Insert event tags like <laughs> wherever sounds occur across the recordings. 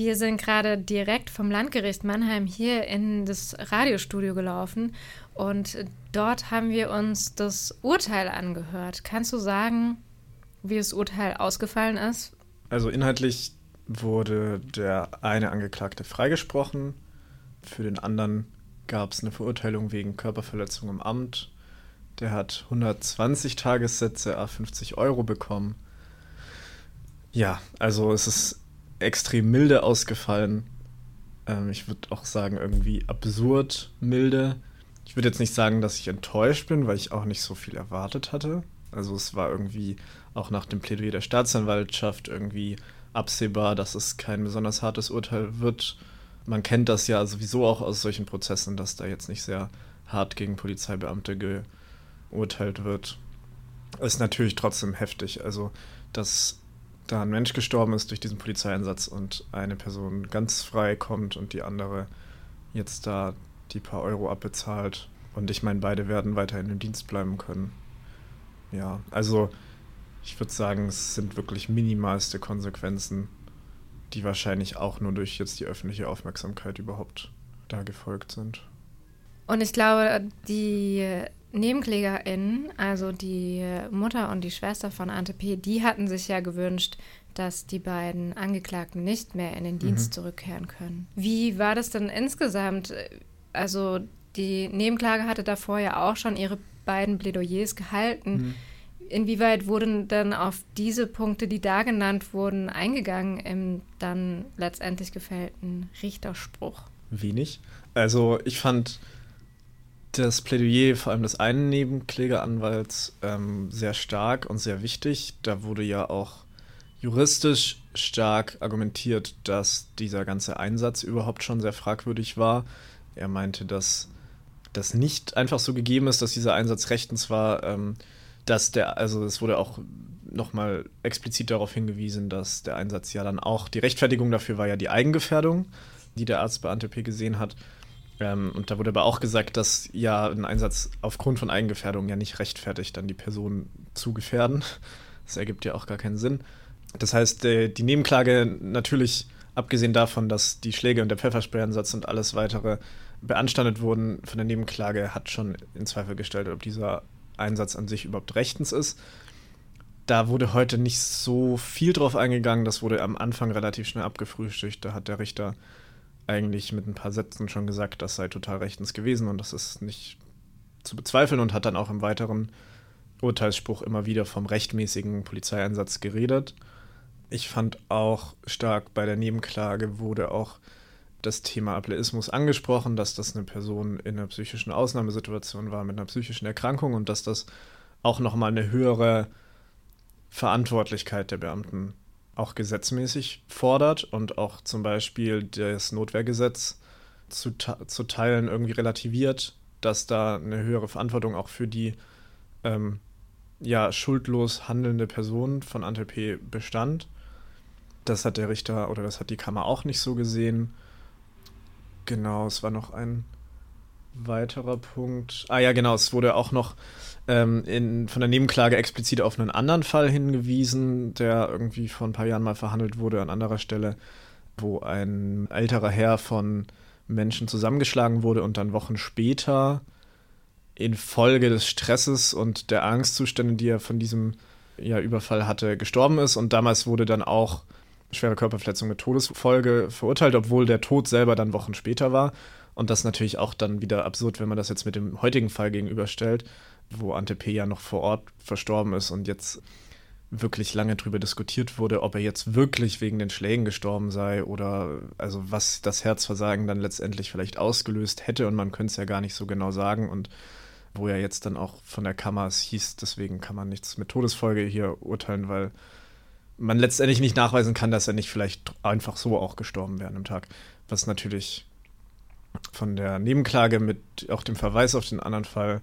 Wir sind gerade direkt vom Landgericht Mannheim hier in das Radiostudio gelaufen und dort haben wir uns das Urteil angehört. Kannst du sagen, wie das Urteil ausgefallen ist? Also inhaltlich wurde der eine Angeklagte freigesprochen, für den anderen gab es eine Verurteilung wegen Körperverletzung im Amt. Der hat 120 Tagessätze, a 50 Euro bekommen. Ja, also es ist extrem milde ausgefallen. Ähm, ich würde auch sagen, irgendwie absurd milde. Ich würde jetzt nicht sagen, dass ich enttäuscht bin, weil ich auch nicht so viel erwartet hatte. Also es war irgendwie auch nach dem Plädoyer der Staatsanwaltschaft irgendwie absehbar, dass es kein besonders hartes Urteil wird. Man kennt das ja sowieso auch aus solchen Prozessen, dass da jetzt nicht sehr hart gegen Polizeibeamte geurteilt wird. Ist natürlich trotzdem heftig. Also, dass da ein Mensch gestorben ist durch diesen Polizeieinsatz und eine Person ganz frei kommt und die andere jetzt da die paar Euro abbezahlt. Und ich meine, beide werden weiterhin im Dienst bleiben können. Ja, also ich würde sagen, es sind wirklich minimalste Konsequenzen, die wahrscheinlich auch nur durch jetzt die öffentliche Aufmerksamkeit überhaupt da gefolgt sind. Und ich glaube, die NebenklägerInnen, also die Mutter und die Schwester von Ante P., die hatten sich ja gewünscht, dass die beiden Angeklagten nicht mehr in den Dienst mhm. zurückkehren können. Wie war das denn insgesamt? Also die Nebenklage hatte davor ja auch schon ihre beiden Plädoyers gehalten. Mhm. Inwieweit wurden dann auf diese Punkte, die da genannt wurden, eingegangen im dann letztendlich gefällten Richterspruch? Wenig. Also ich fand das Plädoyer vor allem des einen Nebenklägeranwalts ähm, sehr stark und sehr wichtig. Da wurde ja auch juristisch stark argumentiert, dass dieser ganze Einsatz überhaupt schon sehr fragwürdig war. Er meinte, dass das nicht einfach so gegeben ist, dass dieser Einsatz rechtens war. Ähm, dass der, also es wurde auch nochmal explizit darauf hingewiesen, dass der Einsatz ja dann auch, die Rechtfertigung dafür war ja die Eigengefährdung, die der Arzt bei Ante gesehen hat. Ähm, und da wurde aber auch gesagt, dass ja ein Einsatz aufgrund von Eigengefährdung ja nicht rechtfertigt, dann die Person zu gefährden. <laughs> Das ergibt ja auch gar keinen Sinn. Das heißt, die Nebenklage natürlich, abgesehen davon, dass die Schläge und der Pfeffersprayansatz und alles weitere beanstandet wurden von der Nebenklage, hat schon in Zweifel gestellt, ob dieser Einsatz an sich überhaupt rechtens ist. Da wurde heute nicht so viel drauf eingegangen. Das wurde am Anfang relativ schnell abgefrühstückt. Da hat der Richter eigentlich mit ein paar Sätzen schon gesagt, das sei total rechtens gewesen und das ist nicht zu bezweifeln und hat dann auch im weiteren Urteilsspruch immer wieder vom rechtmäßigen Polizeieinsatz geredet. Ich fand auch stark bei der Nebenklage wurde auch das Thema Ableismus angesprochen, dass das eine Person in einer psychischen Ausnahmesituation war mit einer psychischen Erkrankung und dass das auch nochmal eine höhere Verantwortlichkeit der Beamten auch gesetzmäßig fordert und auch zum Beispiel das Notwehrgesetz zu, zu Teilen irgendwie relativiert, dass da eine höhere Verantwortung auch für die ähm, ja, schuldlos handelnde Person von Ante bestand. Das hat der Richter oder das hat die Kammer auch nicht so gesehen. Genau, es war noch ein weiterer Punkt. Ah ja, genau, es wurde auch noch ähm, in, von der Nebenklage explizit auf einen anderen Fall hingewiesen, der irgendwie vor ein paar Jahren mal verhandelt wurde an anderer Stelle, wo ein älterer Herr von Menschen zusammengeschlagen wurde und dann Wochen später infolge des Stresses und der Angstzustände, die er von diesem ja, Überfall hatte, gestorben ist. Und damals wurde dann auch schwere Körperverletzung mit Todesfolge verurteilt, obwohl der Tod selber dann Wochen später war. Und das natürlich auch dann wieder absurd, wenn man das jetzt mit dem heutigen Fall gegenüberstellt, wo Ante P. ja noch vor Ort verstorben ist und jetzt wirklich lange darüber diskutiert wurde, ob er jetzt wirklich wegen den Schlägen gestorben sei oder also was das Herzversagen dann letztendlich vielleicht ausgelöst hätte und man könnte es ja gar nicht so genau sagen und wo ja jetzt dann auch von der Kammer es hieß, deswegen kann man nichts mit Todesfolge hier urteilen, weil man letztendlich nicht nachweisen kann, dass er nicht vielleicht einfach so auch gestorben wäre am Tag. Was natürlich von der Nebenklage mit auch dem Verweis auf den anderen Fall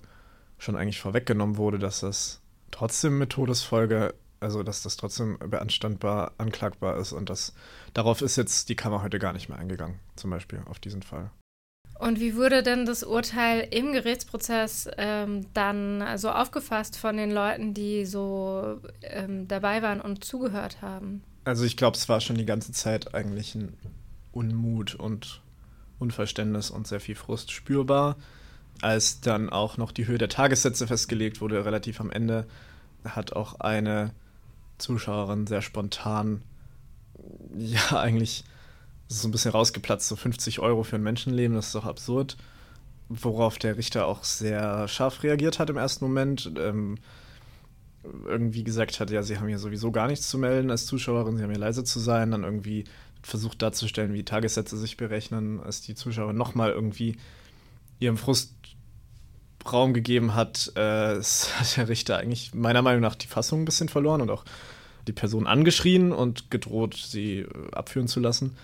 schon eigentlich vorweggenommen wurde, dass das trotzdem mit Todesfolge, also dass das trotzdem beanstandbar, anklagbar ist und das darauf ist jetzt die Kammer heute gar nicht mehr eingegangen, zum Beispiel auf diesen Fall. Und wie wurde denn das Urteil im Gerichtsprozess ähm, dann so aufgefasst von den Leuten, die so ähm, dabei waren und zugehört haben? Also ich glaube, es war schon die ganze Zeit eigentlich ein Unmut und Unverständnis und sehr viel Frust spürbar. Als dann auch noch die Höhe der Tagessätze festgelegt wurde, relativ am Ende, hat auch eine Zuschauerin sehr spontan, ja, eigentlich so ein bisschen rausgeplatzt, so 50 Euro für ein Menschenleben, das ist doch absurd. Worauf der Richter auch sehr scharf reagiert hat im ersten Moment. Ähm, irgendwie gesagt hat, ja, sie haben hier sowieso gar nichts zu melden als Zuschauerin, sie haben hier leise zu sein, dann irgendwie versucht darzustellen, wie Tagessätze sich berechnen, als die Zuschauerin nochmal irgendwie ihrem Frust Raum gegeben hat, äh, <laughs> hat der Richter eigentlich meiner Meinung nach die Fassung ein bisschen verloren und auch die Person angeschrien und gedroht, sie äh, abführen zu lassen.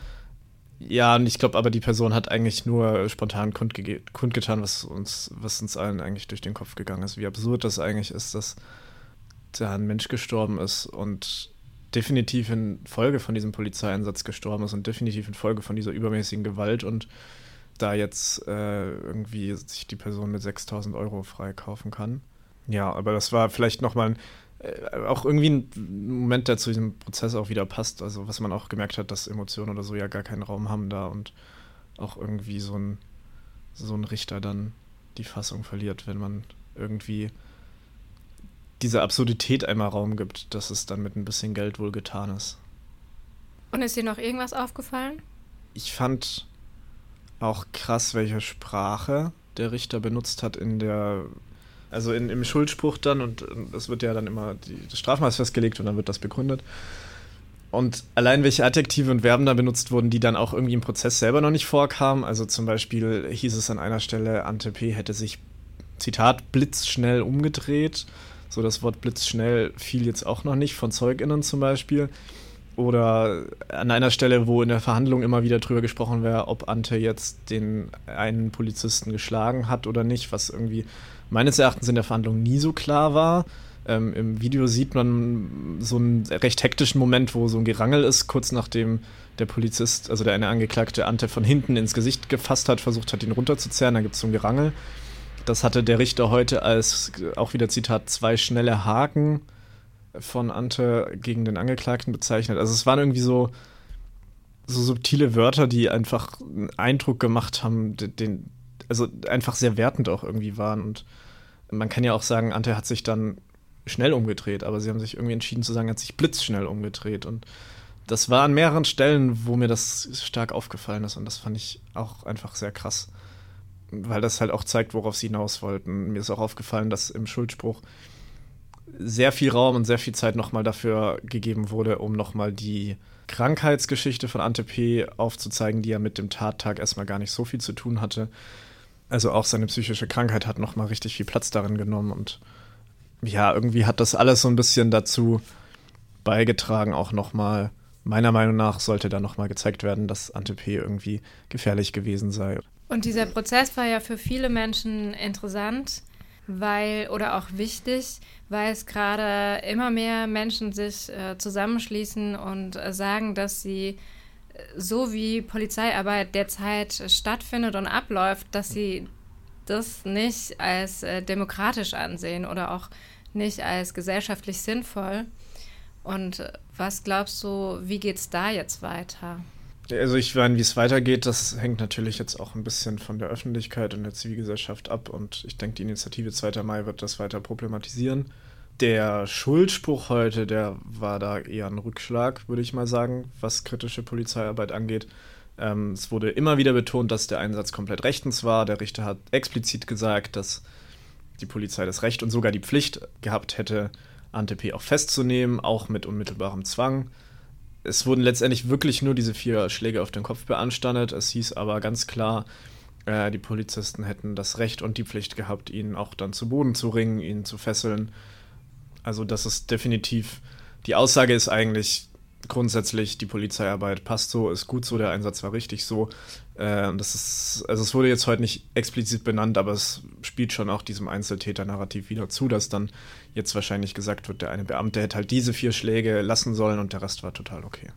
Ja, und ich glaube aber, die Person hat eigentlich nur spontan kundgetan, was uns, was uns allen eigentlich durch den Kopf gegangen ist. Wie absurd das eigentlich ist, dass da ein Mensch gestorben ist und definitiv in Folge von diesem Polizeieinsatz gestorben ist und definitiv in Folge von dieser übermäßigen Gewalt und da jetzt äh, irgendwie sich die Person mit 6000 Euro freikaufen kann. Ja, aber das war vielleicht nochmal äh, auch irgendwie ein Moment, der zu diesem Prozess auch wieder passt. Also, was man auch gemerkt hat, dass Emotionen oder so ja gar keinen Raum haben da und auch irgendwie so ein, so ein Richter dann die Fassung verliert, wenn man irgendwie diese Absurdität einmal Raum gibt, dass es dann mit ein bisschen Geld wohl getan ist. Und ist dir noch irgendwas aufgefallen? Ich fand auch krass, welche Sprache der Richter benutzt hat in der, also in, im Schuldspruch dann und es wird ja dann immer die, das Strafmaß festgelegt und dann wird das begründet. Und allein welche Adjektive und Verben da benutzt wurden, die dann auch irgendwie im Prozess selber noch nicht vorkamen. Also zum Beispiel hieß es an einer Stelle, Ante P. hätte sich, Zitat, blitzschnell umgedreht so, das Wort blitzschnell fiel jetzt auch noch nicht von ZeugInnen zum Beispiel. Oder an einer Stelle, wo in der Verhandlung immer wieder drüber gesprochen wäre, ob Ante jetzt den einen Polizisten geschlagen hat oder nicht, was irgendwie meines Erachtens in der Verhandlung nie so klar war. Ähm, Im Video sieht man so einen recht hektischen Moment, wo so ein Gerangel ist, kurz nachdem der Polizist, also der eine Angeklagte Ante von hinten ins Gesicht gefasst hat, versucht hat, ihn runterzuzerren. Da gibt es so ein Gerangel. Das hatte der Richter heute als, auch wieder Zitat, zwei schnelle Haken von Ante gegen den Angeklagten bezeichnet. Also es waren irgendwie so, so subtile Wörter, die einfach einen Eindruck gemacht haben, den, also einfach sehr wertend auch irgendwie waren. Und man kann ja auch sagen, Ante hat sich dann schnell umgedreht, aber sie haben sich irgendwie entschieden zu sagen, er hat sich blitzschnell umgedreht. Und das war an mehreren Stellen, wo mir das stark aufgefallen ist. Und das fand ich auch einfach sehr krass weil das halt auch zeigt, worauf sie hinaus wollten. Mir ist auch aufgefallen, dass im Schuldspruch sehr viel Raum und sehr viel Zeit nochmal dafür gegeben wurde, um nochmal die Krankheitsgeschichte von Ante P. aufzuzeigen, die ja mit dem Tattag erstmal gar nicht so viel zu tun hatte. Also auch seine psychische Krankheit hat nochmal richtig viel Platz darin genommen und ja, irgendwie hat das alles so ein bisschen dazu beigetragen, auch nochmal, meiner Meinung nach sollte da nochmal gezeigt werden, dass Ante P. irgendwie gefährlich gewesen sei. Und dieser Prozess war ja für viele Menschen interessant, weil oder auch wichtig, weil es gerade immer mehr Menschen sich äh, zusammenschließen und äh, sagen, dass sie äh, so wie Polizeiarbeit derzeit stattfindet und abläuft, dass sie das nicht als äh, demokratisch ansehen oder auch nicht als gesellschaftlich sinnvoll. Und äh, was glaubst du, wie geht es da jetzt weiter? Also ich meine, wie es weitergeht, das hängt natürlich jetzt auch ein bisschen von der Öffentlichkeit und der Zivilgesellschaft ab und ich denke, die Initiative 2. Mai wird das weiter problematisieren. Der Schuldspruch heute, der war da eher ein Rückschlag, würde ich mal sagen, was kritische Polizeiarbeit angeht. Ähm, es wurde immer wieder betont, dass der Einsatz komplett rechtens war. Der Richter hat explizit gesagt, dass die Polizei das Recht und sogar die Pflicht gehabt hätte, Ante P. auch festzunehmen, auch mit unmittelbarem Zwang es wurden letztendlich wirklich nur diese vier Schläge auf den Kopf beanstandet. Es hieß aber ganz klar, äh, die Polizisten hätten das Recht und die Pflicht gehabt, ihn auch dann zu Boden zu ringen, ihn zu fesseln. Also das ist definitiv, die Aussage ist eigentlich grundsätzlich, die Polizeiarbeit passt so, ist gut so, der Einsatz war richtig so. Äh, das ist, also es wurde jetzt heute nicht explizit benannt, aber es spielt schon auch diesem Einzeltäter-Narrativ wieder zu, dass dann jetzt wahrscheinlich gesagt wird, der eine Beamte hätte halt diese vier Schläge lassen sollen und der Rest war total okay.